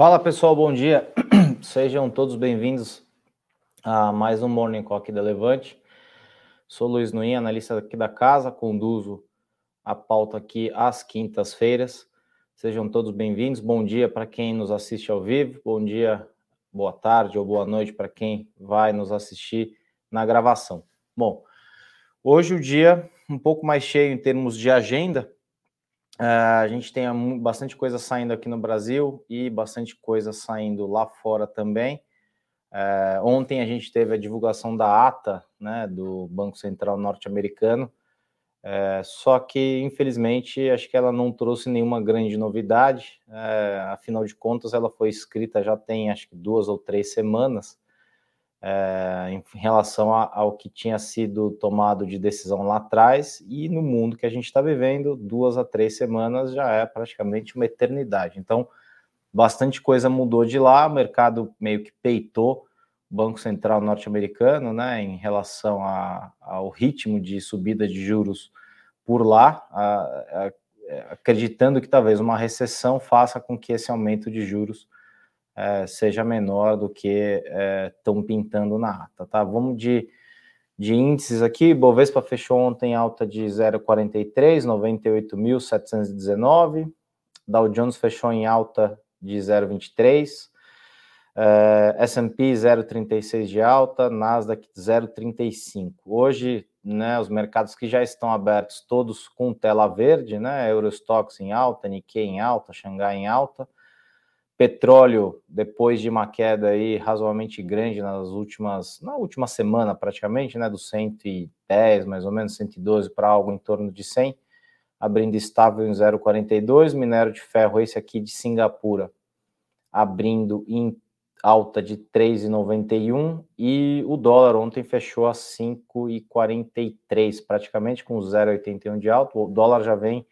Fala pessoal, bom dia. Sejam todos bem-vindos a mais um Morning Call aqui da Levante. Sou Luiz Nuin, analista aqui da casa, conduzo a pauta aqui às quintas-feiras. Sejam todos bem-vindos. Bom dia para quem nos assiste ao vivo, bom dia, boa tarde ou boa noite para quem vai nos assistir na gravação. Bom, hoje o dia um pouco mais cheio em termos de agenda, Uh, a gente tem bastante coisa saindo aqui no Brasil e bastante coisa saindo lá fora também. Uh, ontem a gente teve a divulgação da ata né, do Banco Central norte-americano, uh, só que infelizmente acho que ela não trouxe nenhuma grande novidade. afinal de contas, ela foi escrita já tem acho que duas ou três semanas é, em relação a, ao que tinha sido tomado de decisão lá atrás e no mundo que a gente está vivendo, duas a três semanas já é praticamente uma eternidade. Então, bastante coisa mudou de lá, o mercado meio que peitou o Banco Central norte-americano, né, em relação a, ao ritmo de subida de juros por lá, a, acreditando que talvez uma recessão faça com que esse aumento de juros é, seja menor do que estão é, pintando na ata, tá? Vamos de, de índices aqui, Bovespa fechou ontem alta de 0,43, 98.719, Dow Jones fechou em alta de 0,23, é, S&P 0,36 de alta, Nasdaq 0,35. Hoje, né, os mercados que já estão abertos, todos com tela verde, né, Eurostox em alta, Nikkei em alta, Xangai em alta, Petróleo, depois de uma queda aí razoavelmente grande nas últimas, na última semana praticamente, né, do 110, mais ou menos 112 para algo em torno de 100, abrindo estável em 0,42, minério de ferro esse aqui de Singapura, abrindo em alta de 3,91 e o dólar ontem fechou a 5,43, praticamente com 0,81 de alta. O dólar já vem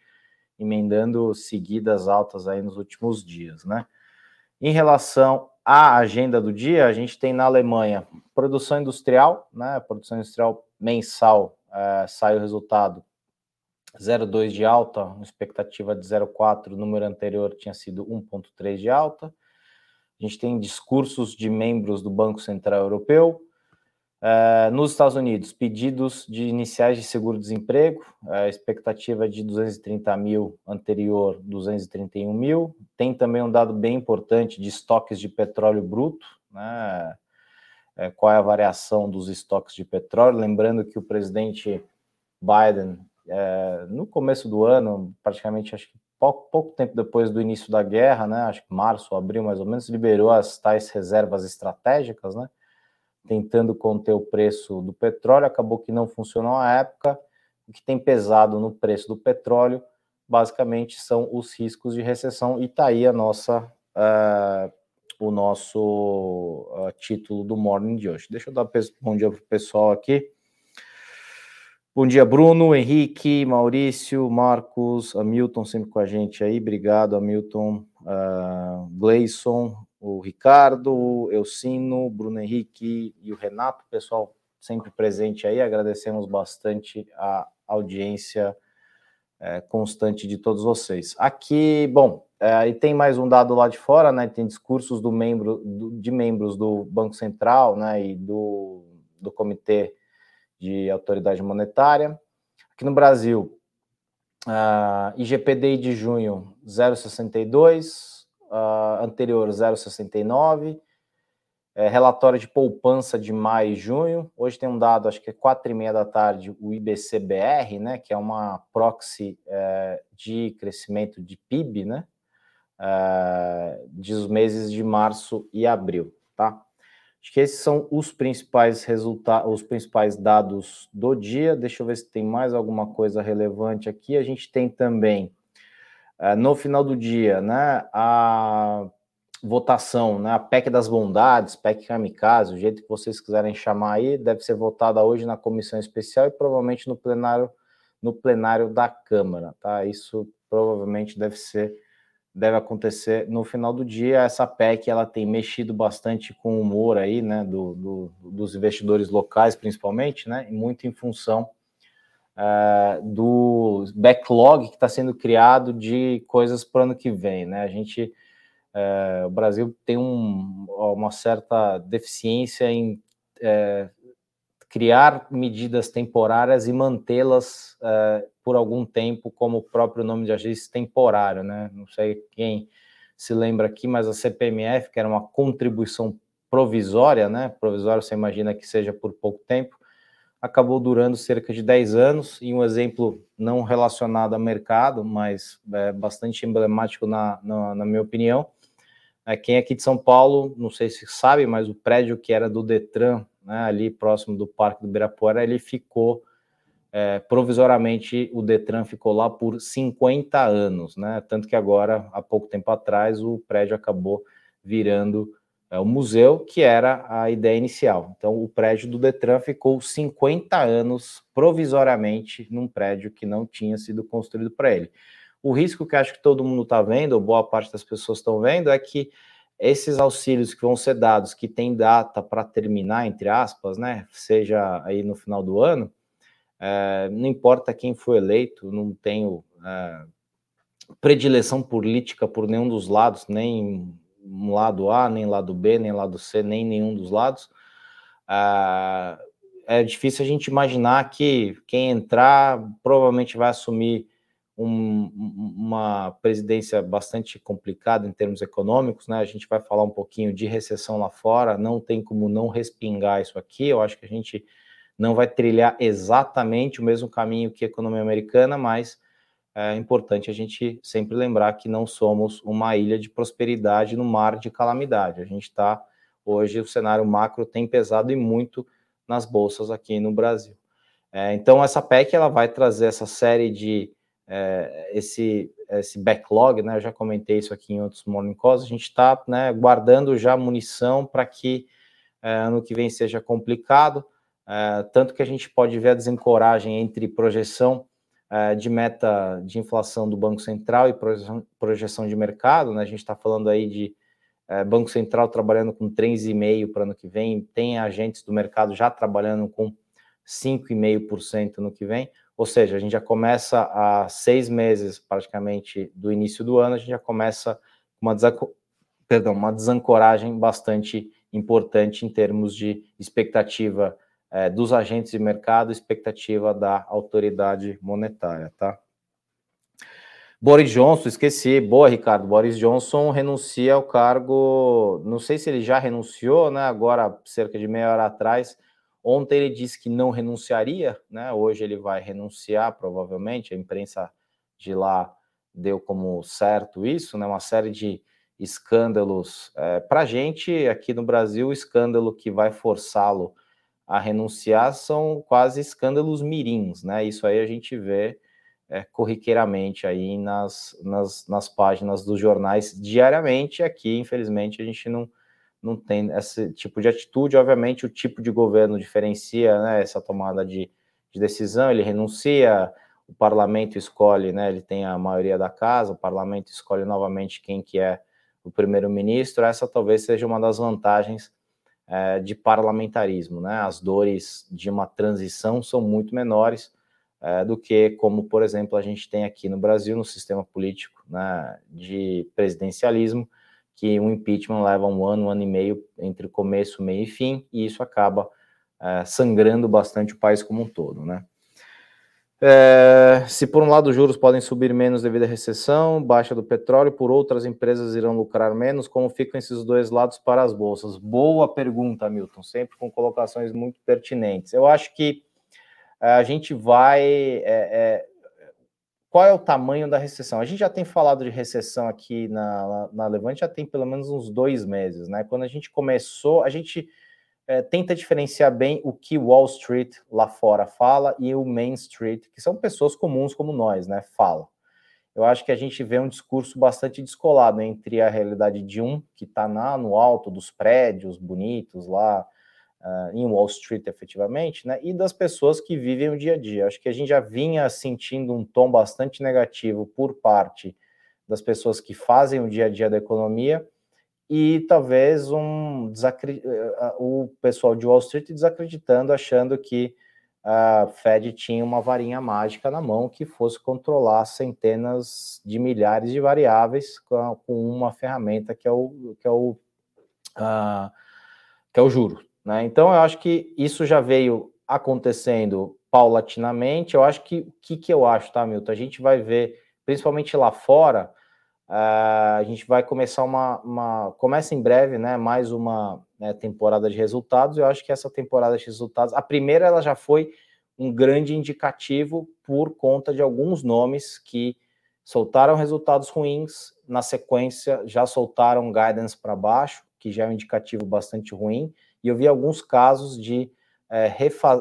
emendando seguidas altas aí nos últimos dias, né? Em relação à agenda do dia, a gente tem na Alemanha produção industrial, né? Produção industrial mensal é, sai o resultado 0,2 de alta, expectativa de 0,4, o número anterior tinha sido 1,3 de alta. A gente tem discursos de membros do Banco Central Europeu, Uh, nos Estados Unidos, pedidos de iniciais de seguro-desemprego, a expectativa é de 230 mil, anterior 231 mil. Tem também um dado bem importante de estoques de petróleo bruto, né? É, qual é a variação dos estoques de petróleo? Lembrando que o presidente Biden, é, no começo do ano, praticamente acho que pouco, pouco tempo depois do início da guerra, né? Acho que março, abril mais ou menos, liberou as tais reservas estratégicas, né? Tentando conter o preço do petróleo, acabou que não funcionou à época. O que tem pesado no preço do petróleo, basicamente, são os riscos de recessão, e está aí a nossa, uh, o nosso uh, título do morning de hoje. Deixa eu dar bom dia para o pessoal aqui. Bom dia, Bruno, Henrique, Maurício, Marcos, Hamilton sempre com a gente aí. Obrigado, Hamilton, uh, Gleison, o Ricardo, o Elcino, o Bruno Henrique e o Renato, pessoal sempre presente aí. Agradecemos bastante a audiência é, constante de todos vocês. Aqui, bom, é, e tem mais um dado lá de fora, né? Tem discursos do membro, do, de membros do Banco Central, né? E do, do Comitê de Autoridade Monetária. Aqui no Brasil, uh, IGPDI de junho 0,62, uh, anterior 0,69, é, relatório de poupança de maio e junho. Hoje tem um dado, acho que é quatro e meia da tarde, o IBCBR, né, que é uma proxy é, de crescimento de PIB, né, é, dos meses de março e abril, tá? Acho que esses são os principais resultados, os principais dados do dia. Deixa eu ver se tem mais alguma coisa relevante aqui. A gente tem também no final do dia, né, a votação, né, a PEC das bondades, PEC kamikaze, o jeito que vocês quiserem chamar aí, deve ser votada hoje na comissão especial e provavelmente no plenário no plenário da Câmara, tá? Isso provavelmente deve ser deve acontecer no final do dia. Essa PEC ela tem mexido bastante com o humor aí, né, do, do dos investidores locais, principalmente, né, muito em função uh, do backlog que está sendo criado de coisas para o ano que vem. Né? A gente É, o Brasil tem um, uma certa deficiência em é, criar medidas temporárias e mantê-las é, por algum tempo, como o próprio nome de agência temporário, né? Não sei quem se lembra aqui, mas a CPMF, que era uma contribuição provisória, né? Provisória você imagina que seja por pouco tempo, acabou durando cerca de 10 anos, e um exemplo não relacionado ao mercado, mas é bastante emblemático na, na, na minha opinião, é quem é aqui de São Paulo, não sei se sabe, mas o prédio que era do Detran, né, ali próximo do Parque do Ibirapuera, ele ficou é, provisoriamente o Detran ficou lá por 50 anos, né? Tanto que agora, há pouco tempo atrás, o prédio acabou virando é, o museu, que era a ideia inicial. Então, o prédio do Detran ficou 50 anos provisoriamente num prédio que não tinha sido construído para ele. O risco que acho que todo mundo está vendo, ou boa parte das pessoas estão vendo, é que esses auxílios que vão ser dados, que tem data para terminar, entre aspas, né, seja aí no final do ano, é, não importa quem foi eleito, não tenho é, predileção política por nenhum dos lados, nem um lado A, nem lado B, nem lado C, nem nenhum dos lados. É, é difícil a gente imaginar que quem entrar provavelmente vai assumir um, uma presidência bastante complicada em termos econômicos, né? A gente vai falar um pouquinho de recessão lá fora, não tem como não respingar isso aqui. Eu acho que a gente não vai trilhar exatamente o mesmo caminho que a economia americana, mas é importante a gente sempre lembrar que não somos uma ilha de prosperidade no mar de calamidade. A gente está, hoje, o cenário macro tem pesado e muito nas bolsas aqui no Brasil. É, então, essa PEC ela vai trazer essa série de é, esse, esse backlog, né? Eu já comentei isso aqui em outros morning calls. A gente está né, guardando já munição para que é, ano que vem seja complicado. É, tanto que a gente pode ver a desencoragem entre projeção é, de meta de inflação do Banco Central e projeção, de mercado, né? A gente está falando aí de é, Banco Central trabalhando com 3,5% para ano que vem, tem agentes do mercado já trabalhando com 5,5% no que vem, ou seja, a gente já começa a seis meses praticamente do início do ano, a gente já começa uma, perdão, uma desancoragem bastante importante em termos de expectativa é, dos agentes de mercado, expectativa da autoridade monetária, tá? Boris Johnson, esqueci. Boa, Ricardo. Boris Johnson renuncia ao cargo. Não sei se ele já renunciou, né? Agora, cerca de meia hora atrás. Ontem ele disse que não renunciaria, né? Hoje ele vai renunciar, provavelmente. A imprensa de lá deu como certo isso, né? Uma série de escândalos. É, Para a gente aqui no Brasil, o escândalo que vai forçá-lo a renunciar são quase escândalos mirins, né? Isso aí a gente vê é, corriqueiramente aí nas, nas, nas páginas dos jornais diariamente. Aqui, infelizmente, a gente não, não tem esse tipo de atitude. Obviamente, o tipo de governo diferencia né, essa tomada de, de decisão, ele renuncia, o parlamento escolhe, né, ele tem a maioria da casa, o parlamento escolhe novamente quem que é o primeiro-ministro. Essa talvez seja uma das vantagens é, de parlamentarismo. Né? As dores de uma transição são muito menores é, do que, como, por exemplo, a gente tem aqui no Brasil, no sistema político né, de presidencialismo, que um impeachment leva um ano, um ano e meio entre começo, meio e fim, e isso acaba é, sangrando bastante o país como um todo. Né? É, se por um lado os juros podem subir menos devido à recessão, baixa do petróleo, por outras empresas irão lucrar menos, como ficam esses dois lados para as bolsas? Boa pergunta, Milton, sempre com colocações muito pertinentes. Eu acho que é, a gente vai. É, é, qual é o tamanho da recessão? A gente já tem falado de recessão aqui na, na Levante, já tem pelo menos uns dois meses, né? Quando a gente começou, a gente é, tenta diferenciar bem o que Wall Street lá fora fala e o Main Street, que são pessoas comuns como nós, né, fala. Eu acho que a gente vê um discurso bastante descolado entre a realidade de um que está no alto dos prédios bonitos lá uh, em Wall Street, efetivamente, né, e das pessoas que vivem o dia a dia. Acho que a gente já vinha sentindo um tom bastante negativo por parte das pessoas que fazem o dia a dia da economia e talvez um desacri... Eh, o pessoal de Wall Street desacreditando, achando que a Fed tinha uma varinha mágica na mão que fosse controlar centenas de milhares de variáveis com, uma ferramenta que é o que é o, uh, que é o juro. Né? Então eu acho que isso já veio acontecendo paulatinamente. Eu acho que o que, que eu acho, tá, Milton? A gente vai ver, principalmente lá fora, uh, a gente vai começar uma, uma. Começa em breve, né? Mais uma né, temporada de resultados. Eu acho que essa temporada de resultados, a primeira ela já foi um grande indicativo por conta de alguns nomes que soltaram resultados ruins, na sequência já soltaram guidance para baixo, que já é um indicativo bastante ruim, e eu vi alguns casos de é,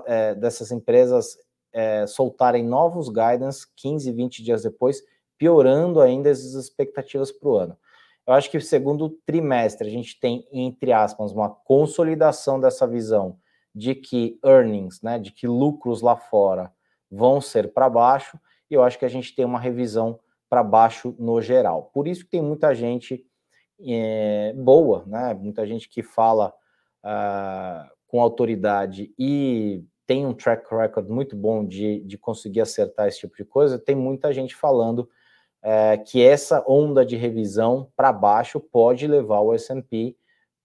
é, dessas empresas é, soltarem novos guidance 15, 20 dias depois, piorando ainda as expectativas para o ano. Eu acho que segundo trimestre a gente tem, entre aspas, uma consolidação dessa visão de que earnings, né, de que lucros lá fora vão ser para baixo, e eu acho que a gente tem uma revisão para baixo no geral. Por isso que tem muita gente é, boa, né, muita gente que fala uh, com autoridade e tem um track record muito bom de, de conseguir acertar esse tipo de coisa, tem muita gente falando é, que essa onda de revisão para baixo pode levar o S&P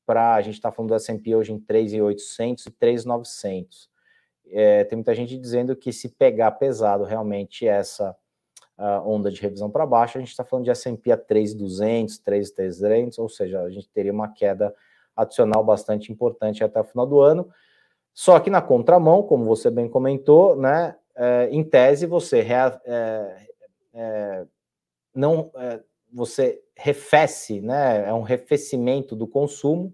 para, a gente está falando do S&P hoje em 3.800 e 3.900. É, tem muita gente dizendo que se pegar pesado realmente essa uh, onda de revisão para baixo, a gente está falando de S&P a 3.200, 3.300, ou seja, a gente teria uma queda adicional bastante importante até o final do ano. Só que na contramão, como você bem comentou, né, é, em tese você é, é, não é, você refece, né? É um refecimento do consumo.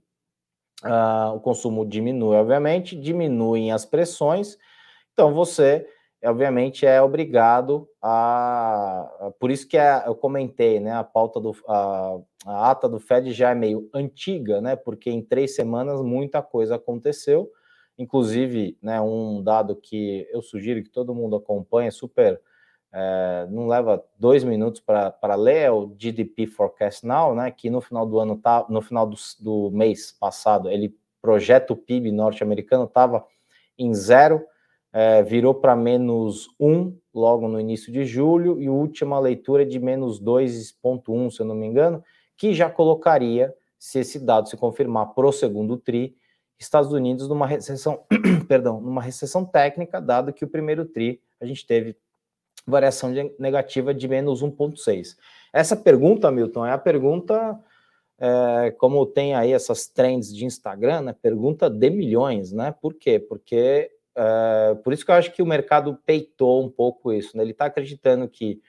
Uh, o consumo diminui, obviamente, diminuem as pressões. Então você, obviamente, é obrigado a. Por isso que é, eu comentei, né? A pauta do a, a ata do Fed já é meio antiga, né? Porque em três semanas muita coisa aconteceu. Inclusive, né, um dado que eu sugiro que todo mundo acompanhe, super é, não leva dois minutos para ler é o GDP Forecast Now, né? Que no final do ano tá, no final do, do mês passado, ele projeta o PIB norte-americano estava em zero, é, virou para menos um logo no início de julho, e a última leitura é de menos 2,1, se eu não me engano, que já colocaria, se esse dado se confirmar para o segundo TRI, Estados Unidos numa recessão, perdão, numa recessão técnica, dado que o primeiro TRI a gente teve variação de negativa de menos 1,6. Essa pergunta, Milton, é a pergunta, é, como tem aí essas trends de Instagram, né, pergunta de milhões, né? Por quê? Porque, é, por isso que eu acho que o mercado peitou um pouco isso, né? Ele está acreditando que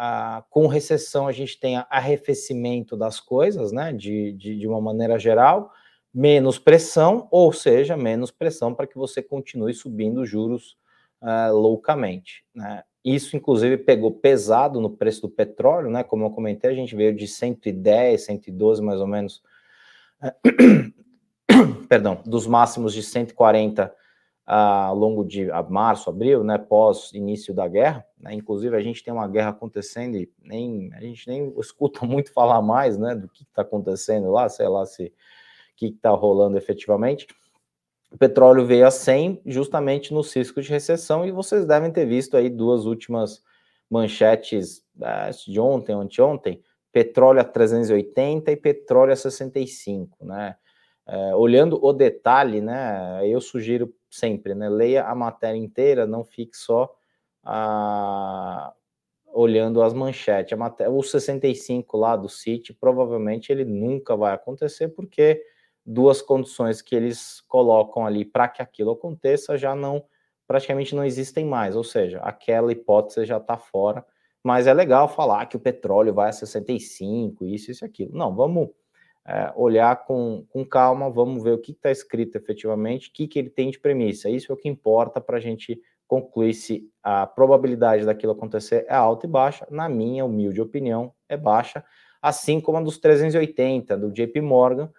ah, com recessão a gente tem arrefecimento das coisas, né, de, de, de uma maneira geral, menos pressão, ou seja, menos pressão para que você continue subindo juros uh, loucamente. Né? Isso, inclusive, pegou pesado no preço do petróleo, né? Como eu comentei, a gente veio de 110, 112 mais ou menos, perdão, dos máximos de 140 ao longo de a março, abril, né? Pós início da guerra, né? Inclusive, a gente tem uma guerra acontecendo e nem, a gente nem escuta muito falar mais, né? Do que está acontecendo lá, sei lá se que está rolando efetivamente o petróleo veio a 100 justamente no cisco de recessão e vocês devem ter visto aí duas últimas manchetes é, de ontem, anteontem, petróleo a 380 e petróleo a 65, né? É, olhando o detalhe, né? Eu sugiro sempre, né? Leia a matéria inteira, não fique só a, olhando as manchetes. A matéria, o 65 lá do City, provavelmente ele nunca vai acontecer, porque duas condições que eles colocam ali para que aquilo aconteça já não praticamente não existem mais, ou seja, aquela hipótese já está fora. Mas é legal falar que o petróleo vai a 65, isso, isso aquilo. Não, vamos é, olhar com, com calma, vamos ver o que está escrito efetivamente, o que, que ele tem de premissa. Isso é o que importa para a gente concluir se a probabilidade daquilo acontecer é alta e baixa. Na minha humilde opinião, é baixa, assim como a dos 380 do JP Morgan,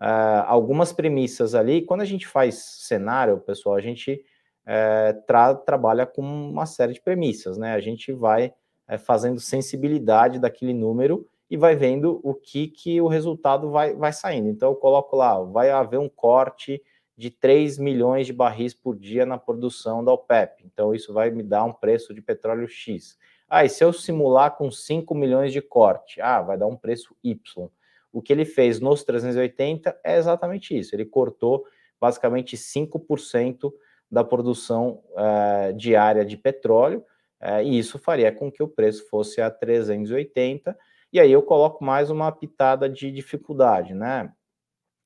uh, algumas premissas ali. Quando a gente faz cenário, pessoal, a gente uh, tra trabalha com uma série de premissas, né? A gente vai uh, fazendo sensibilidade daquele número e vai vendo o que, que o resultado vai, vai saindo. Então, eu coloco lá, vai haver um corte de 3 milhões de barris por dia na produção da OPEP. Então, isso vai me dar um preço de petróleo X. Ah, e se eu simular com 5 milhões de corte? Ah, vai dar um preço Y. O que ele fez nos 380 é exatamente isso. Ele cortou basicamente 5% da produção uh, diária de petróleo, uh, e isso faria com que o preço fosse a 380. E aí eu coloco mais uma pitada de dificuldade, né?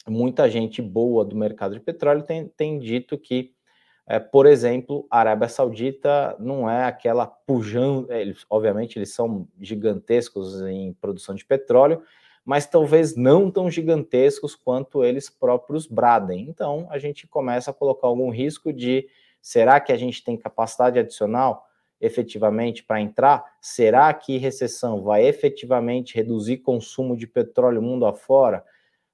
muita gente boa do mercado de petróleo tem, tem dito que, é, por exemplo, a Arábia Saudita não é aquela é, eles, obviamente eles são gigantescos em produção de petróleo, mas talvez não tão gigantescos quanto eles próprios bradem. Então a gente começa a colocar algum risco de será que a gente tem capacidade adicional efetivamente para entrar? Será que recessão vai efetivamente reduzir consumo de petróleo mundo afora?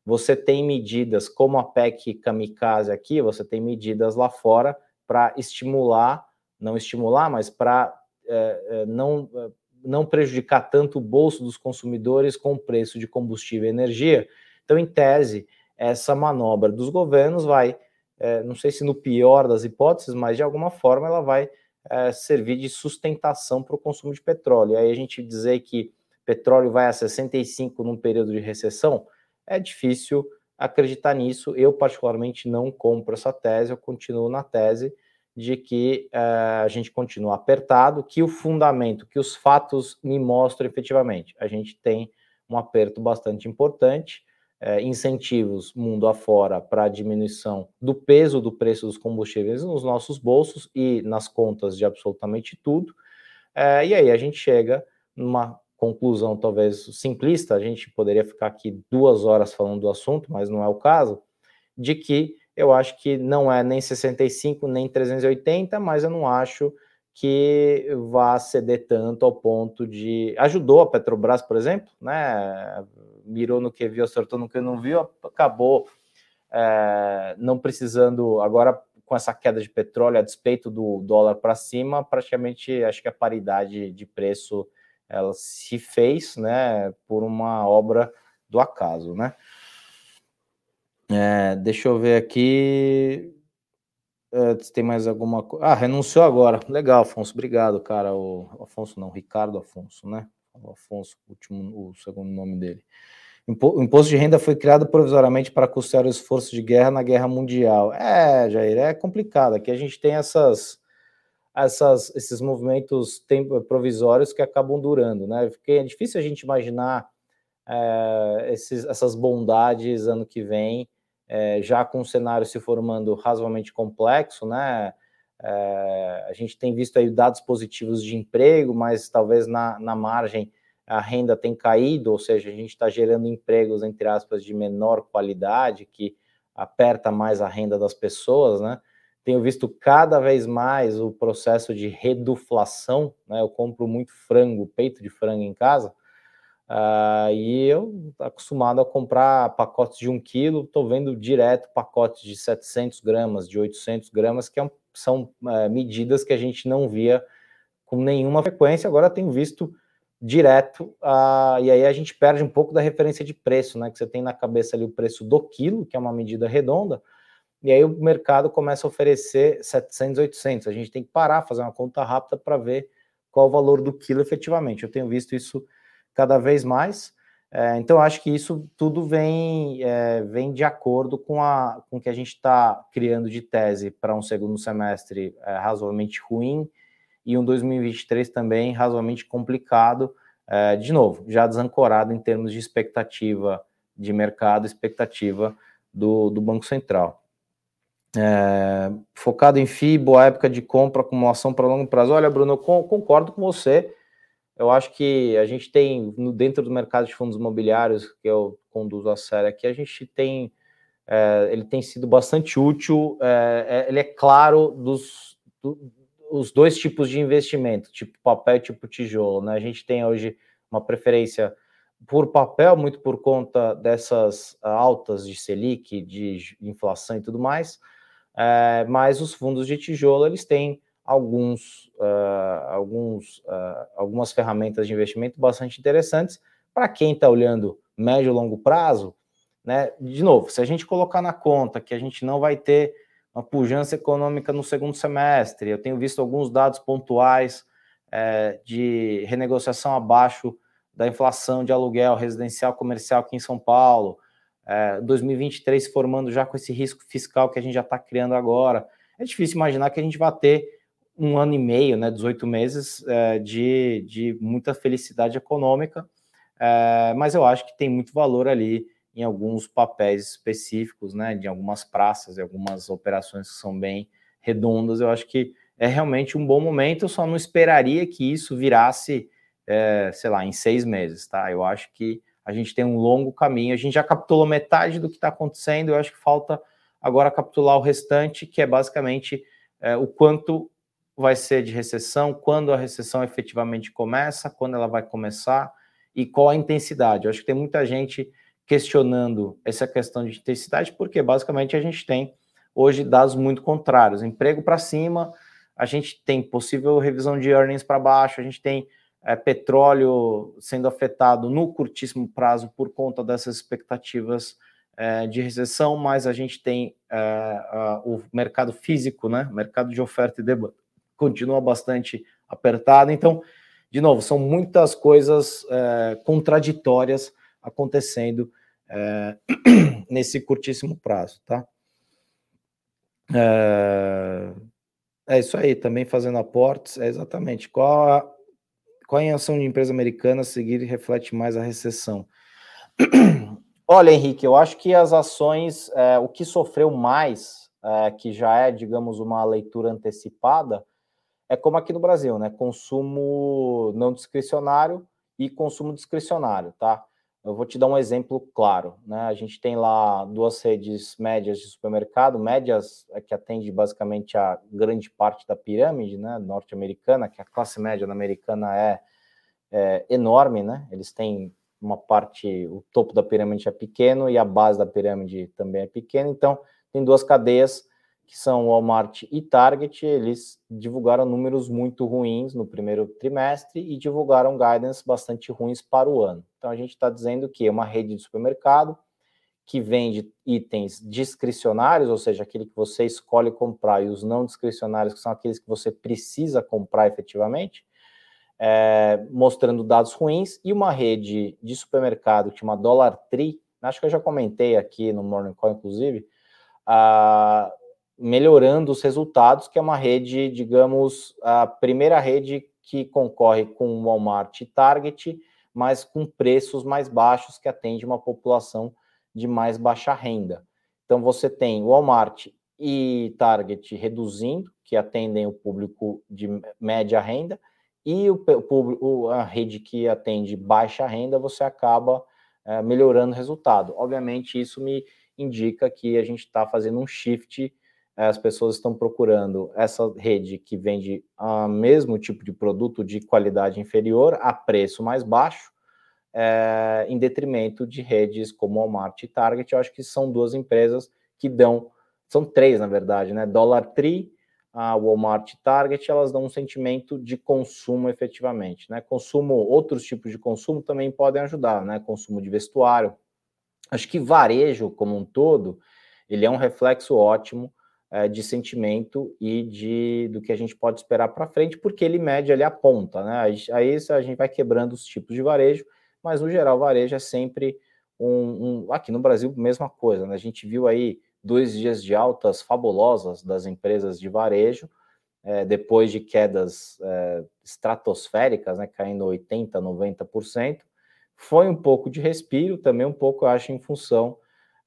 você tem medidas como a PEC Kamikaze aqui, você tem medidas lá fora para estimular, não estimular, mas para é, é, não, é, não prejudicar tanto o bolso dos consumidores com o preço de combustível e energia. Então, em tese, essa manobra dos governos vai, é, não sei se no pior das hipóteses, mas de alguma forma ela vai é, servir de sustentação para o consumo de petróleo. Aí a gente dizer que petróleo vai a 65 num período de recessão, é difícil acreditar nisso. Eu, particularmente, não compro essa tese, eu continuo na tese de que uh, a gente continua apertado, que o fundamento, que os fatos me mostram efetivamente. A gente tem um aperto bastante importante, uh, incentivos mundo afora para diminuição do peso do preço dos combustíveis nos nossos bolsos e nas contas de absolutamente tudo. Uh, e aí a gente chega numa conclusão talvez simplista, a gente poderia ficar aqui duas horas falando do assunto, mas não é o caso, de que eu acho que não é nem 65 nem 380, mas eu não acho que vá ceder tanto ao ponto de. Ajudou a Petrobras, por exemplo, né? Mirou no que viu, acertou no que não viu, acabou é, não precisando. Agora, com essa queda de petróleo, a despeito do dólar para cima, praticamente acho que a paridade de preço ela se fez, né, por uma obra do acaso, né? É, deixa eu ver aqui é, tem mais alguma coisa. Ah, renunciou agora. Legal, Afonso. Obrigado, cara. O Afonso não, Ricardo Afonso, né? O Afonso, o último, o segundo nome dele. O imposto de renda foi criado provisoriamente para custear o esforço de guerra na guerra mundial. É, Jair, é complicado. Aqui a gente tem essas essas, esses movimentos provisórios que acabam durando, né? Porque é difícil a gente imaginar é, esses, essas bondades ano que vem, é, já com o cenário se formando razoavelmente complexo, né? É, a gente tem visto aí dados positivos de emprego, mas talvez na, na margem a renda tem caído, ou seja, a gente está gerando empregos, entre aspas, de menor qualidade, que aperta mais a renda das pessoas, né? tenho visto cada vez mais o processo de reduflação, né? Eu compro muito frango, peito de frango em casa, uh, e eu acostumado a comprar pacotes de um quilo, estou vendo direto pacotes de 700 gramas, de 800 gramas, que é são uh, medidas que a gente não via com nenhuma frequência, agora tenho visto direto, uh, e aí a gente perde um pouco da referência de preço, né? Que você tem na cabeça ali o preço do quilo, que é uma medida redonda, e aí o mercado começa a oferecer 700, 800. A gente tem que parar, fazer uma conta rápida para ver qual o valor do quilo efetivamente. Eu tenho visto isso cada vez mais. É, então, acho que isso tudo vem, é, vem de acordo com, a, com o que a gente está criando de tese para um segundo semestre é, razoavelmente ruim e um 2023 também razoavelmente complicado. É, de novo, já desancorado em termos de expectativa de mercado, expectativa do, do Banco Central. É, focado em FII, boa época de compra, acumulação para longo prazo. Olha, Bruno, eu concordo com você. Eu acho que a gente tem, dentro do mercado de fundos imobiliários, que eu conduzo a série aqui, a gente tem, é, ele tem sido bastante útil, é, é ele é claro dos do, os dois tipos de investimento, tipo papel e tipo tijolo, né? A gente tem hoje uma preferência por papel, muito por conta dessas altas de Selic, de inflação e tudo mais, é, mas os fundos de tijolo eles têm alguns, uh, alguns, uh, algumas ferramentas de investimento bastante interessantes para quem está olhando médio e longo prazo. né? De novo, se a gente colocar na conta que a gente não vai ter uma pujança econômica no segundo semestre, eu tenho visto alguns dados pontuais é, de renegociação abaixo da inflação de aluguel residencial comercial aqui em São Paulo, é, 2023 formando já com esse risco fiscal que a gente já está criando agora. É difícil imaginar que a gente vai ter um ano e meio, né, 18 meses é, de, de muita felicidade econômica, é, mas eu acho que tem muito valor ali em alguns papéis específicos, né, de algumas praças e algumas operações que são bem redondas. Eu acho que é realmente um bom momento. Eu só não esperaria que isso virasse, é, sei lá, em seis meses, tá? Eu acho que a gente tem um longo caminho. A gente já capitulou metade do que está acontecendo. Eu acho que falta agora capitular o restante, que é basicamente o quanto vai ser de recessão, quando a recessão efetivamente começa, quando ela vai começar e qual a intensidade. Eu acho que tem muita gente questionando essa questão de intensidade, porque basicamente a gente tem hoje dados muito contrários. Emprego para cima, a gente tem possível revisão de earnings para baixo, a gente tem é, petróleo sendo afetado no curtíssimo prazo por conta dessas expectativas é, de recessão, mas a gente tem é, o mercado físico, né? Mercado de oferta e demanda continua bastante apertado. Então, de novo, são muitas coisas é, contraditórias acontecendo é, nesse curtíssimo prazo, tá? É, é, isso aí, também fazendo aportes, é exatamente. Qual a, qual a ação de empresa americana seguir e reflete mais a recessão? Olha, Henrique, eu acho que as ações, é, o que sofreu mais, é, que já é, digamos, uma leitura antecipada, é como aqui no Brasil, né? Consumo não discricionário e consumo discricionário, tá? Eu vou te dar um exemplo claro, né? A gente tem lá duas redes médias de supermercado, médias é que atende basicamente a grande parte da pirâmide, né, norte-americana, que a classe média americana é, é enorme, né? Eles têm uma parte, o topo da pirâmide é pequeno e a base da pirâmide também é pequena, então tem duas cadeias que são Walmart e Target, eles divulgaram números muito ruins no primeiro trimestre e divulgaram guidance bastante ruins para o ano. Então a gente está dizendo que é uma rede de supermercado que vende itens discricionários, ou seja, aquele que você escolhe comprar, e os não discricionários, que são aqueles que você precisa comprar efetivamente, é, mostrando dados ruins, e uma rede de supermercado que chama Dollar Tree, acho que eu já comentei aqui no Morning Call, inclusive, uh, melhorando os resultados, que é uma rede, digamos, a primeira rede que concorre com Walmart e Target, mas com preços mais baixos que atende uma população de mais baixa renda. Então você tem Walmart e Target reduzindo, que atendem o público de média renda, e o, público, a rede que atende baixa renda, você acaba é, melhorando o resultado. Obviamente, isso me indica que a gente está fazendo um shift as pessoas estão procurando essa rede que vende o mesmo tipo de produto de qualidade inferior a preço mais baixo, é, em detrimento de redes como Walmart e Target. Eu acho que são duas empresas que dão, são três na verdade, né? Dollar Tree, a Walmart e Target, elas dão um sentimento de consumo efetivamente, né? Consumo, outros tipos de consumo também podem ajudar, né? Consumo de vestuário. Acho que varejo como um todo, ele é um reflexo ótimo é, de sentimento e de do que a gente pode esperar para frente, porque ele mede, ele aponta, né? Aí a gente vai quebrando os tipos de varejo, mas no geral, varejo é sempre um, um, Aqui no Brasil, mesma coisa, né? A gente viu aí dois dias de altas fabulosas das empresas de varejo, é, depois de quedas é, estratosféricas, né? Caindo 80%, 90%. Foi um pouco de respiro, também um pouco, eu acho, em função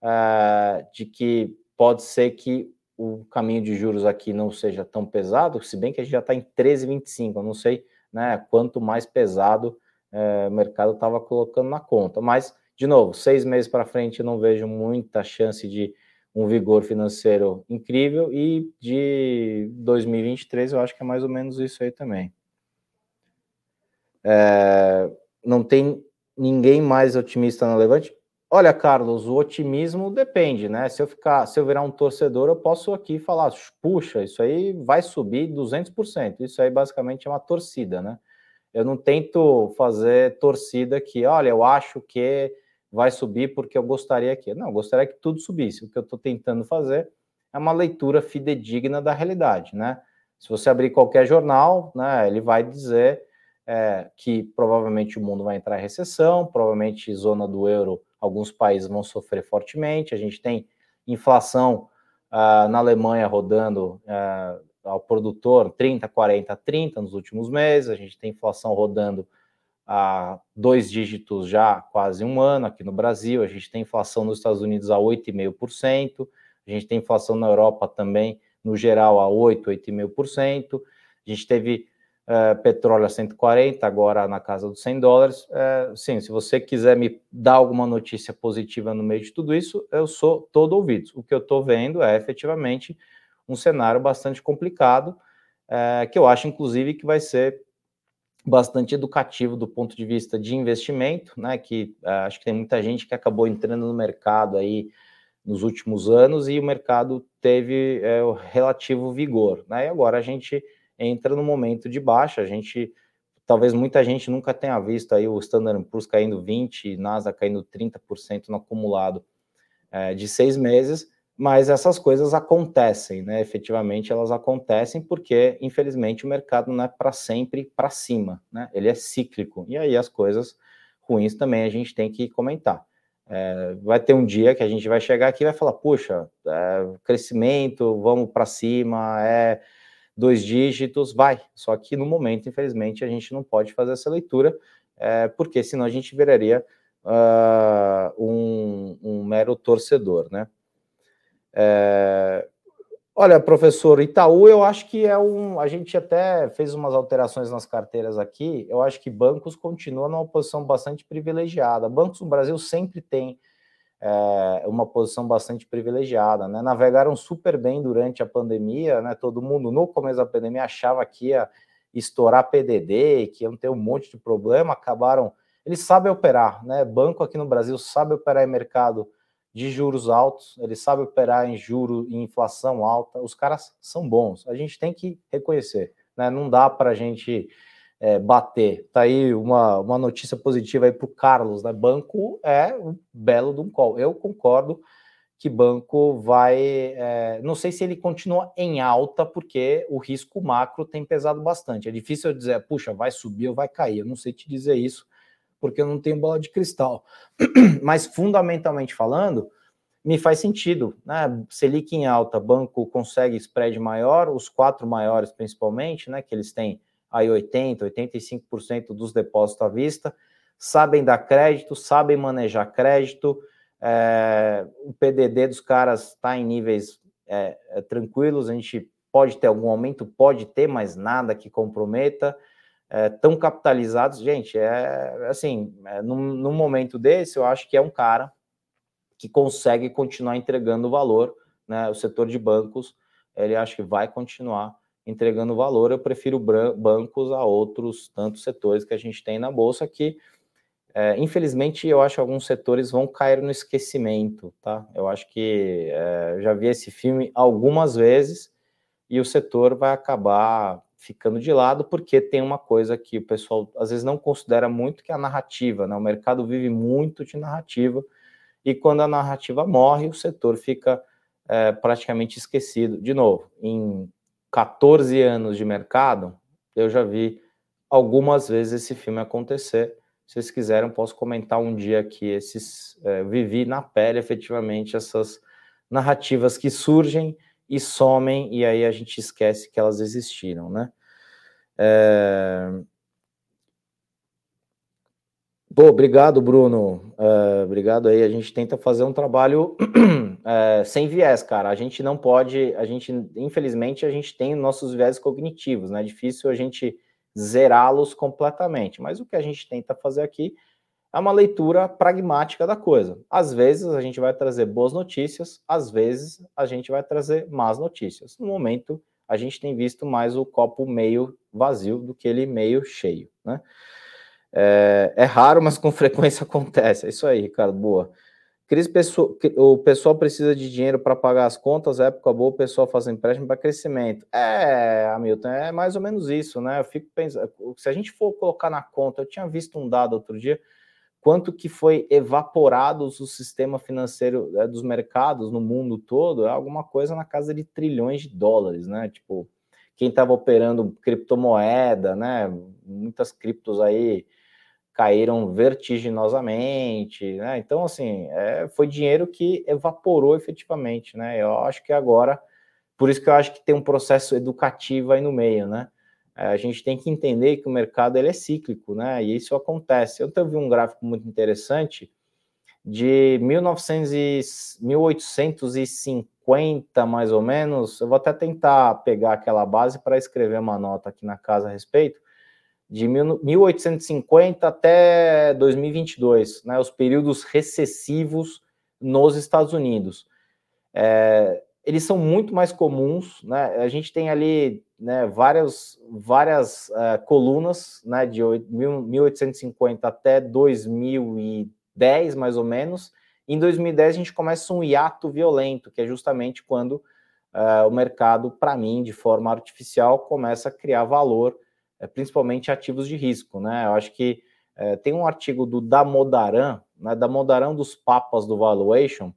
é, de que pode ser que o caminho de juros aqui não seja tão pesado, se bem que a gente já está em 13,25, eu não sei né, quanto mais pesado é, o mercado estava colocando na conta. Mas, de novo, seis meses para frente eu não vejo muita chance de um vigor financeiro incrível e de 2023 eu acho que é mais ou menos isso aí também. É, não tem ninguém mais otimista na Levante? Olha, Carlos, o otimismo depende, né? Se eu ficar, se eu virar um torcedor, eu posso aqui falar, puxa, isso aí vai subir 200%. Isso aí basicamente é uma torcida, né? Eu não tento fazer torcida que, olha, eu acho que vai subir porque eu gostaria que. Não, eu gostaria que tudo subisse. O que eu estou tentando fazer é uma leitura fidedigna da realidade, né? Se você abrir qualquer jornal, né, ele vai dizer é, que provavelmente o mundo vai entrar em recessão, provavelmente zona do euro, alguns países vão sofrer fortemente. A gente tem inflação uh, na Alemanha rodando uh, ao produtor 30, 40, 30 nos últimos meses. A gente tem inflação rodando a dois dígitos já quase um ano aqui no Brasil. A gente tem inflação nos Estados Unidos a 8,5%. A gente tem inflação na Europa também, no geral, a 8, 8,5%. A gente teve uh, petróleo a 140, agora na casa dos 100 dólares. Uh, sim, se você quiser me dar alguma notícia positiva no meio de tudo isso, eu sou todo ouvido. O que eu estou vendo é efetivamente um cenário bastante complicado, uh, que eu acho, inclusive, que vai ser bastante educativo do ponto de vista de investimento, né? Que acho que tem muita gente que acabou entrando no mercado aí nos últimos anos e o mercado teve é, o relativo vigor. Né? E agora a gente entra no momento de baixa, a gente talvez muita gente nunca tenha visto aí o Standard Poor's caindo 20, NASA caindo 30% no acumulado é, de seis meses, mas essas coisas acontecem, né? Efetivamente elas acontecem porque, infelizmente, o mercado não é para sempre para cima, né? Ele é cíclico e aí as coisas ruins também a gente tem que comentar. É, vai ter um dia que a gente vai chegar aqui e vai falar, puxa, é, crescimento, vamos para cima, é dois dígitos, vai. Só que no momento, infelizmente, a gente não pode fazer essa leitura, é, porque senão a gente viraria uh, um, um, mero torcedor, né? É, Olha, professor, Itaú, eu acho que é um. A gente até fez umas alterações nas carteiras aqui. Eu acho que bancos continuam numa posição bastante privilegiada. Bancos no Brasil sempre tem é, uma posição bastante privilegiada, né? Navegaram super bem durante a pandemia, né? Todo mundo no começo da pandemia achava que ia estourar PDD, que iam ter um monte de problema, acabaram. Eles sabem operar, né? Banco aqui no Brasil sabe operar em mercado de juros altos, ele sabe operar em juro e inflação alta, os caras são bons, a gente tem que reconhecer, né? Não dá para a gente é, bater. Tá aí uma, uma notícia positiva aí para o Carlos, né? Banco é um belo de um call. Eu concordo que banco vai. É, não sei se ele continua em alta, porque o risco macro tem pesado bastante. É difícil eu dizer, puxa, vai subir ou vai cair. Eu não sei te dizer isso porque eu não tenho bola de cristal. Mas, fundamentalmente falando, me faz sentido. Né? Selic em alta, banco consegue spread maior, os quatro maiores principalmente, né? que eles têm aí 80%, 85% dos depósitos à vista, sabem dar crédito, sabem manejar crédito, é, o PDD dos caras está em níveis é, é, tranquilos, a gente pode ter algum aumento, pode ter, mas nada que comprometa é, tão capitalizados, gente, é assim, é, num, num, momento desse, eu acho que é um cara que consegue continuar entregando valor, né? O setor de bancos, ele acho que vai continuar entregando valor. Eu prefiro bancos a outros tantos setores que a gente tem na bolsa que, é, infelizmente, eu acho que alguns setores vão cair no esquecimento, tá? Eu acho que é, já vi esse filme algumas vezes e o setor vai acabar ficando de lado, porque tem uma coisa que o pessoal às vezes não considera muito, que é a narrativa. Né? O mercado vive muito de narrativa, e quando a narrativa morre, o setor fica é, praticamente esquecido. De novo, em 14 anos de mercado, eu já vi algumas vezes esse filme acontecer. Se vocês quiserem, posso comentar um dia que esses é, vivi na pele efetivamente essas narrativas que surgem e somem, e aí a gente esquece que elas existiram, né? É... Pô, obrigado, Bruno. É, obrigado aí. A gente tenta fazer um trabalho é, sem viés, cara. A gente não pode, a gente, infelizmente, a gente tem nossos viés cognitivos, né? É difícil a gente zerá-los completamente. Mas o que a gente tenta fazer aqui é uma leitura pragmática da coisa. Às vezes a gente vai trazer boas notícias, às vezes a gente vai trazer más notícias. No momento, a gente tem visto mais o copo meio vazio do que ele meio cheio, né? É, é raro, mas com frequência acontece. É isso aí, Ricardo, boa. Cris, o pessoal precisa de dinheiro para pagar as contas, é época boa, o pessoal faz empréstimo para crescimento. É, Hamilton, é mais ou menos isso, né? Eu fico pensando, se a gente for colocar na conta, eu tinha visto um dado outro dia, quanto que foi evaporado o sistema financeiro né, dos mercados no mundo todo, é alguma coisa na casa de trilhões de dólares, né? Tipo, quem estava operando criptomoeda, né? Muitas criptos aí caíram vertiginosamente, né? Então, assim, é, foi dinheiro que evaporou efetivamente, né? Eu acho que agora, por isso que eu acho que tem um processo educativo aí no meio, né? É, a gente tem que entender que o mercado ele é cíclico, né? E isso acontece. Eu vi um gráfico muito interessante de 1900 e 1850, mais ou menos. Eu vou até tentar pegar aquela base para escrever uma nota aqui na casa a respeito de 1850 até 2022, né, os períodos recessivos nos Estados Unidos. É, eles são muito mais comuns, né? A gente tem ali né, várias, várias uh, colunas, né, de 1850 até 2010, mais ou menos. Em 2010 a gente começa um hiato violento, que é justamente quando uh, o mercado, para mim, de forma artificial, começa a criar valor principalmente ativos de risco, né? Eu acho que é, tem um artigo do Damodaran, né, Damodaran dos Papas do Valuation.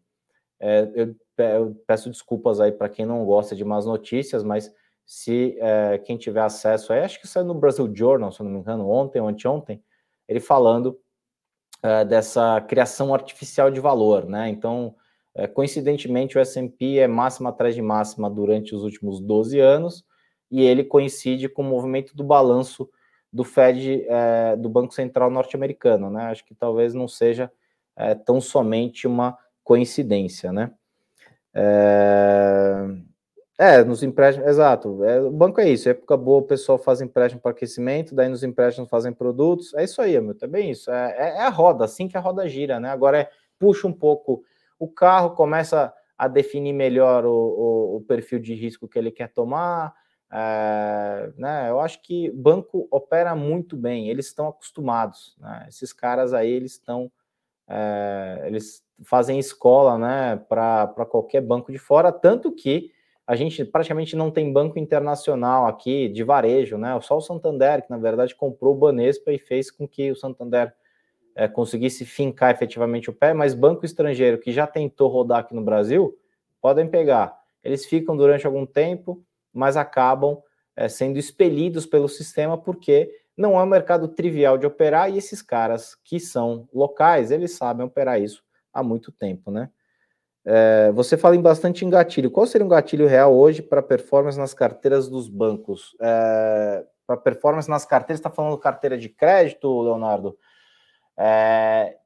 É, eu, eu, peço desculpas aí para quem não gosta de más notícias, mas se é, quem tiver acesso aí, acho que saiu no Brasil Journal, se não me engano, ontem ou anteontem, ele falando é, dessa criação artificial de valor, né? Então, é, coincidentemente, o S&P é máxima atrás de máxima durante os últimos 12 anos, e ele coincide com o movimento do balanço do Fed, é, do Banco Central norte-americano, né? Acho que talvez não seja é, tão somente uma coincidência, né? É, é nos empréstimos, exato. É, o banco é isso, época boa o pessoal faz empréstimo para aquecimento, daí nos empréstimos fazem produtos, é isso aí, meu, é bem isso. É, é, é, a roda, assim que a roda gira, né? Agora é, puxa um pouco o carro, começa a definir melhor o, o, o perfil de risco que ele quer tomar, é, né, eu acho que banco opera muito bem, eles estão acostumados, né, esses caras aí, eles estão, é, eles fazem escola, né, para qualquer banco de fora, tanto que a gente praticamente não tem banco internacional aqui de varejo, né, só o Santander, que na verdade comprou o Banespa e fez com que o Santander é, conseguisse fincar efetivamente o pé, mas banco estrangeiro que já tentou rodar aqui no Brasil, podem pegar, eles ficam durante algum tempo, mas acabam é, sendo expelidos pelo sistema porque não é um mercado trivial de operar e esses caras que são locais, eles sabem operar isso há muito tempo, né? É, você fala em bastante em gatilho. Qual seria um gatilho real hoje para performance nas carteiras dos bancos? É, para performance nas carteiras, está falando carteira de crédito, Leonardo? É,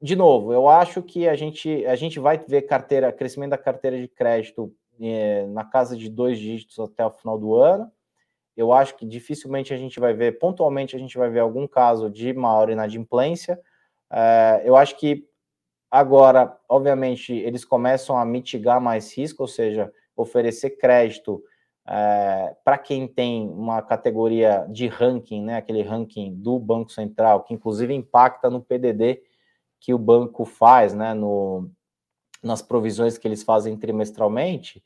de novo, eu acho que a gente, a gente vai ver carteira, crescimento da carteira de crédito é, na casa de dois dígitos até o final do ano. Eu acho que dificilmente a gente vai ver, pontualmente a gente vai ver algum caso de maior inadimplência. É, eu acho que agora, obviamente, eles começam a mitigar mais risco, ou seja, oferecer crédito é, para quem tem uma categoria de ranking, né, aquele ranking do Banco Central, que inclusive impacta no PDD que o banco faz, né, no, nas provisões que eles fazem trimestralmente,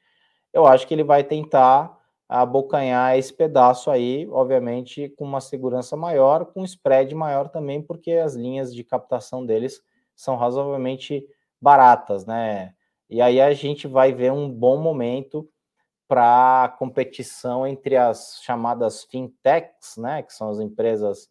eu acho que ele vai tentar abocanhar esse pedaço aí, obviamente, com uma segurança maior, com um spread maior também, porque as linhas de captação deles são razoavelmente baratas, né? E aí a gente vai ver um bom momento para competição entre as chamadas fintechs, né, que são as empresas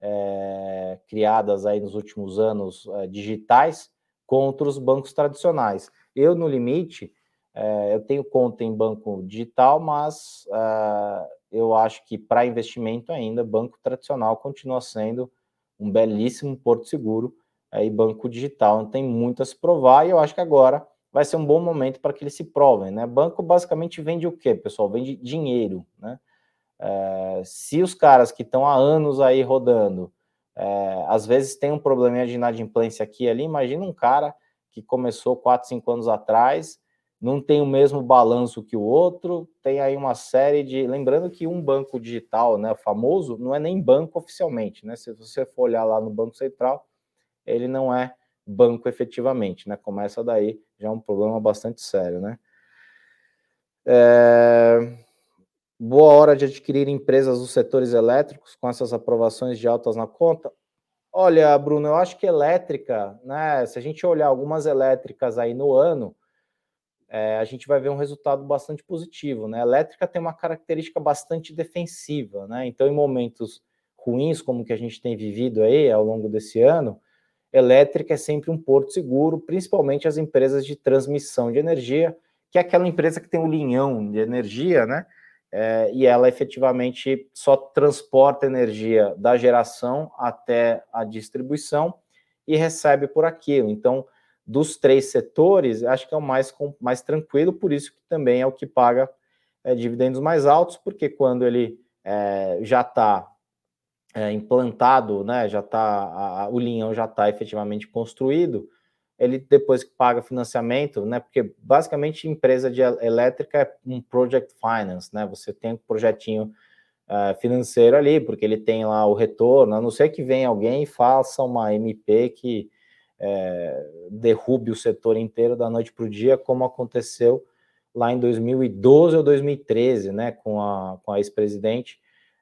é, criadas aí nos últimos anos é, digitais, contra os bancos tradicionais. Eu, no limite, é, eu tenho conta em banco digital, mas é, eu acho que para investimento ainda, banco tradicional continua sendo um belíssimo porto seguro é, e banco digital não tem muito a se provar e eu acho que agora vai ser um bom momento para que eles se provem, né? Banco basicamente vende o quê, pessoal? Vende dinheiro, né? É, se os caras que estão há anos aí rodando, é, às vezes tem um probleminha de inadimplência aqui e ali, imagina um cara que começou 4, 5 anos atrás não tem o mesmo balanço que o outro, tem aí uma série de. Lembrando que um banco digital, né, famoso, não é nem banco oficialmente, né? Se você for olhar lá no Banco Central, ele não é banco efetivamente, né? Começa daí, já é um problema bastante sério, né? É... Boa hora de adquirir empresas dos setores elétricos com essas aprovações de altas na conta. Olha, Bruno, eu acho que elétrica, né? Se a gente olhar algumas elétricas aí no ano, é, a gente vai ver um resultado bastante positivo, né? A elétrica tem uma característica bastante defensiva, né? Então, em momentos ruins, como que a gente tem vivido aí ao longo desse ano, elétrica é sempre um porto seguro, principalmente as empresas de transmissão de energia, que é aquela empresa que tem um linhão de energia, né? É, e ela efetivamente só transporta energia da geração até a distribuição e recebe por aquilo. Então, dos três setores, acho que é o mais, mais tranquilo, por isso que também é o que paga é, dividendos mais altos, porque quando ele é, já está é, implantado, né, já está o linhão já está efetivamente construído, ele depois que paga financiamento, né, porque basicamente empresa de elétrica é um project finance, né, você tem um projetinho uh, financeiro ali, porque ele tem lá o retorno, a não ser que venha alguém e faça uma MP que é, derrube o setor inteiro da noite para o dia, como aconteceu lá em 2012 ou 2013, né, com a, com a ex-presidente,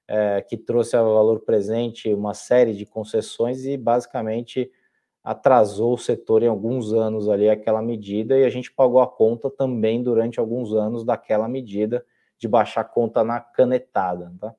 é, que trouxe ao valor presente uma série de concessões e basicamente atrasou o setor em alguns anos ali aquela medida e a gente pagou a conta também durante alguns anos daquela medida de baixar a conta na canetada, tá?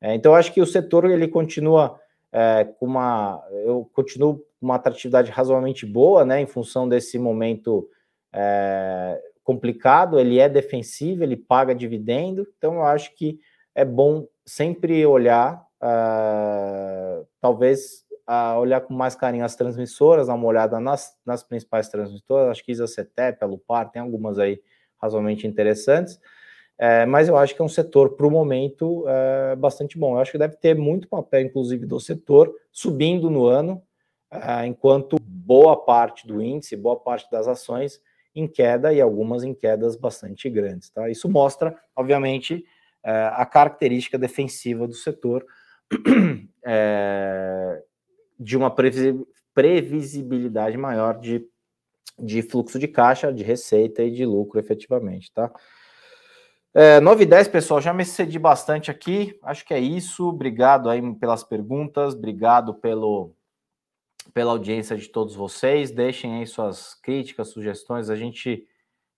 É, então acho que o setor ele continua é, com uma, eu continuo com uma atratividade razoavelmente boa, né, em função desse momento é, complicado, ele é defensivo, ele paga dividendo, então eu acho que é bom sempre olhar, uh, talvez uh, olhar com mais carinho as transmissoras, dar uma olhada nas, nas principais transmissoras, acho que Isa CETEP, a Lupar, tem algumas aí razoavelmente interessantes, é, mas eu acho que é um setor, para o momento, é, bastante bom. Eu acho que deve ter muito papel, inclusive, do setor subindo no ano, é, enquanto boa parte do índice, boa parte das ações em queda e algumas em quedas bastante grandes. Tá? Isso mostra, obviamente, é, a característica defensiva do setor é, de uma previsibilidade maior de, de fluxo de caixa, de receita e de lucro, efetivamente, tá? É, 9 e 10, pessoal, já me cedi bastante aqui, acho que é isso, obrigado aí pelas perguntas, obrigado pelo, pela audiência de todos vocês, deixem aí suas críticas, sugestões, a gente,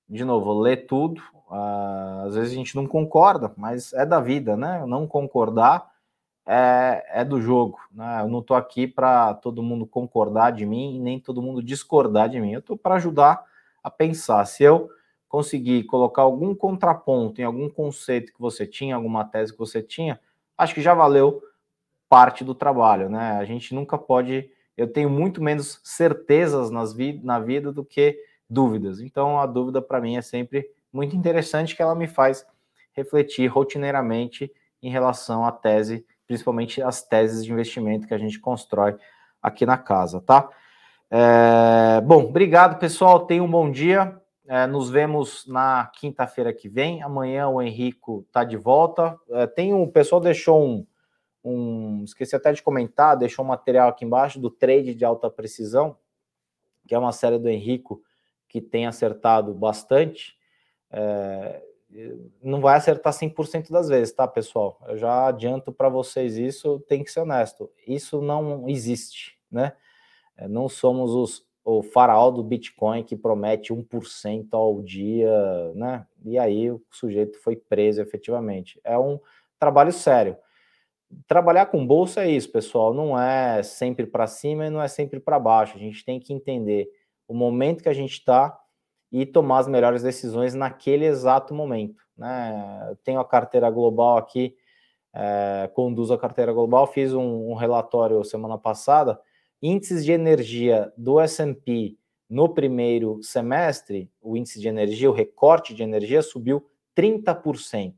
de novo, lê tudo, uh, às vezes a gente não concorda, mas é da vida, né, não concordar é, é do jogo. Né? Eu não estou aqui para todo mundo concordar de mim e nem todo mundo discordar de mim. Eu estou para ajudar a pensar. Se eu conseguir colocar algum contraponto em algum conceito que você tinha, alguma tese que você tinha, acho que já valeu parte do trabalho, né? A gente nunca pode. Eu tenho muito menos certezas nas vi na vida do que dúvidas. Então, a dúvida para mim é sempre muito interessante, que ela me faz refletir rotineiramente em relação à tese principalmente as teses de investimento que a gente constrói aqui na casa, tá? É, bom, obrigado, pessoal. Tenham um bom dia. É, nos vemos na quinta-feira que vem. Amanhã o Henrico tá de volta. É, tem um, o pessoal deixou um, um, esqueci até de comentar, deixou um material aqui embaixo do trade de alta precisão, que é uma série do Henrico que tem acertado bastante. É, não vai acertar 100% das vezes, tá, pessoal? Eu já adianto para vocês isso, tem que ser honesto. Isso não existe, né? É, não somos os, o faraó do Bitcoin que promete 1% ao dia, né? E aí o sujeito foi preso efetivamente. É um trabalho sério. Trabalhar com bolsa é isso, pessoal, não é sempre para cima e não é sempre para baixo. A gente tem que entender o momento que a gente está e tomar as melhores decisões naquele exato momento. Né? Tenho a carteira global aqui, é, conduzo a carteira global, fiz um, um relatório semana passada, índices de energia do S&P no primeiro semestre, o índice de energia, o recorte de energia subiu 30%,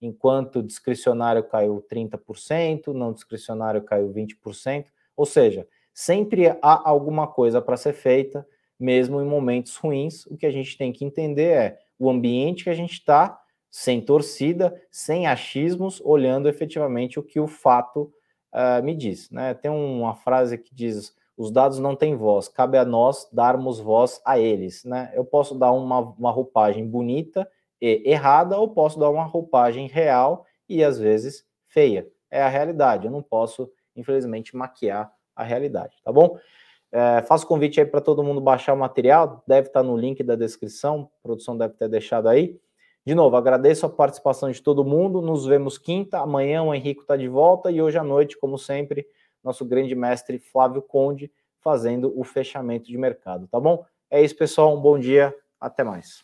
enquanto discricionário caiu 30%, não discricionário caiu 20%, ou seja, sempre há alguma coisa para ser feita, mesmo em momentos ruins, o que a gente tem que entender é o ambiente que a gente está, sem torcida, sem achismos, olhando efetivamente o que o fato uh, me diz. Né? Tem uma frase que diz: os dados não têm voz, cabe a nós darmos voz a eles. Né? Eu posso dar uma, uma roupagem bonita e errada, ou posso dar uma roupagem real e às vezes feia. É a realidade. Eu não posso, infelizmente, maquiar a realidade, tá bom? É, faço convite aí para todo mundo baixar o material, deve estar tá no link da descrição, a produção deve ter deixado aí. De novo, agradeço a participação de todo mundo. Nos vemos quinta. Amanhã o Henrico está de volta e hoje à noite, como sempre, nosso grande mestre Flávio Conde fazendo o fechamento de mercado, tá bom? É isso, pessoal. Um bom dia. Até mais.